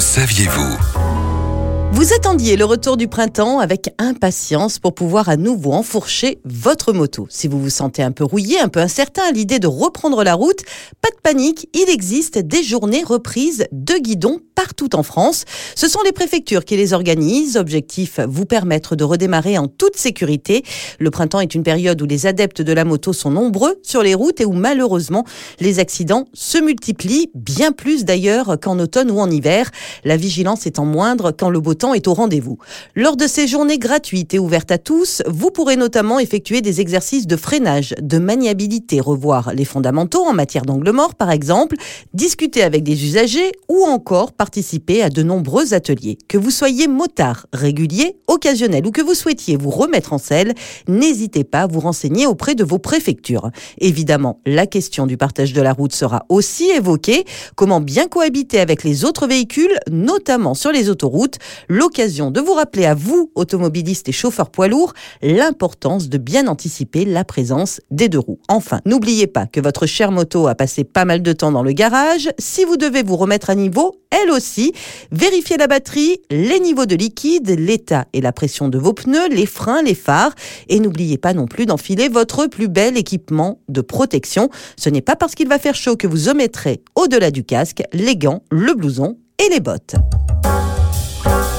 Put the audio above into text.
saviez-vous? Vous attendiez le retour du printemps avec impatience pour pouvoir à nouveau enfourcher votre moto. Si vous vous sentez un peu rouillé, un peu incertain à l'idée de reprendre la route, pas de panique, il existe des journées reprises de guidon partout en France. Ce sont les préfectures qui les organisent. Objectif, vous permettre de redémarrer en toute sécurité. Le printemps est une période où les adeptes de la moto sont nombreux sur les routes et où malheureusement les accidents se multiplient, bien plus d'ailleurs qu'en automne ou en hiver. La vigilance étant moindre quand le beau temps est au rendez-vous. Lors de ces journées gratuites et ouvertes à tous, vous pourrez notamment effectuer des exercices de freinage, de maniabilité, revoir les fondamentaux en matière d'angle mort par exemple, discuter avec des usagers ou encore participer à de nombreux ateliers. Que vous soyez motard régulier, occasionnel ou que vous souhaitiez vous remettre en selle, n'hésitez pas à vous renseigner auprès de vos préfectures. Évidemment, la question du partage de la route sera aussi évoquée. Comment bien cohabiter avec les autres véhicules, notamment sur les autoroutes? L'occasion de vous rappeler à vous, automobilistes et chauffeurs poids lourds, l'importance de bien anticiper la présence des deux roues. Enfin, n'oubliez pas que votre chère moto a passé pas mal de temps dans le garage. Si vous devez vous remettre à niveau, elle aussi, vérifiez la batterie, les niveaux de liquide, l'état et la pression de vos pneus, les freins, les phares. Et n'oubliez pas non plus d'enfiler votre plus bel équipement de protection. Ce n'est pas parce qu'il va faire chaud que vous omettrez au-delà du casque les gants, le blouson et les bottes.